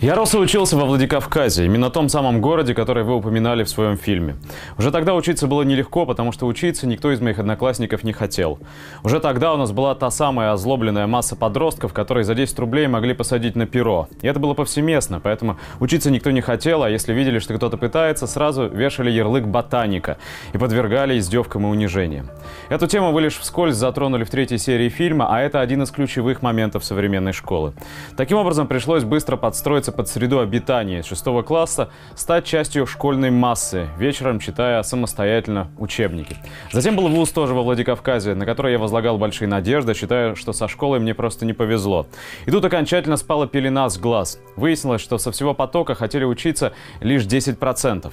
Я рос и учился во Владикавказе, именно том самом городе, который вы упоминали в своем фильме. Уже тогда учиться было нелегко, потому что учиться никто из моих одноклассников не хотел. Уже тогда у нас была та самая озлобленная масса подростков, которые за 10 рублей могли посадить на перо. И это было повсеместно, поэтому учиться никто не хотел, а если видели, что кто-то пытается, сразу вешали ярлык ботаника и подвергали издевкам и унижениям. Эту тему вы лишь вскользь затронули в третьей серии фильма, а это один из ключевых моментов современной школы. Таким образом, пришлось быстро подстроиться под среду обитания 6 класса, стать частью школьной массы, вечером читая самостоятельно учебники. Затем был вуз тоже во Владикавказе, на который я возлагал большие надежды, считая, что со школой мне просто не повезло. И тут окончательно спала пелена с глаз. Выяснилось, что со всего потока хотели учиться лишь 10%.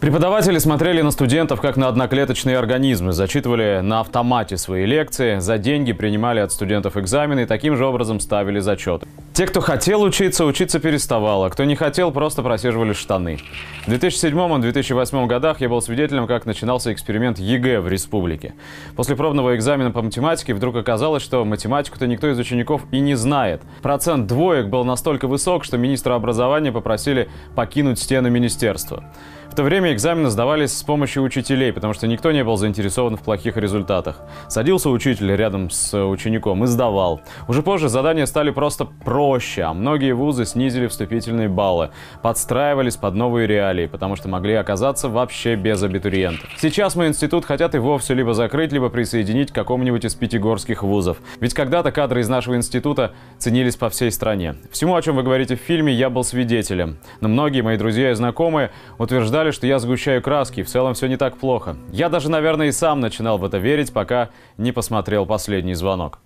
Преподаватели смотрели на студентов как на одноклеточные организмы, зачитывали на автомате свои лекции, за деньги принимали от студентов экзамены и таким же образом ставили зачеты. Те, кто хотел учиться, учиться переставало, кто не хотел, просто просиживали штаны. В 2007-2008 годах я был свидетелем, как начинался эксперимент ЕГЭ в республике. После пробного экзамена по математике вдруг оказалось, что математику-то никто из учеников и не знает. Процент двоек был настолько высок, что министра образования попросили покинуть стены министерства. В то время экзамены сдавались с помощью учителей, потому что никто не был заинтересован в плохих результатах. Садился учитель рядом с учеником и сдавал. Уже позже задания стали просто проще, а многие вузы снизили вступительные баллы, подстраивались под новые реалии, потому что могли оказаться вообще без абитуриентов. Сейчас мой институт хотят и вовсе либо закрыть, либо присоединить к какому-нибудь из пятигорских вузов. Ведь когда-то кадры из нашего института ценились по всей стране. Всему, о чем вы говорите в фильме, я был свидетелем. Но многие мои друзья и знакомые утверждали, что я сгущаю краски, в целом все не так плохо. Я даже, наверное, и сам начинал в это верить, пока не посмотрел последний звонок.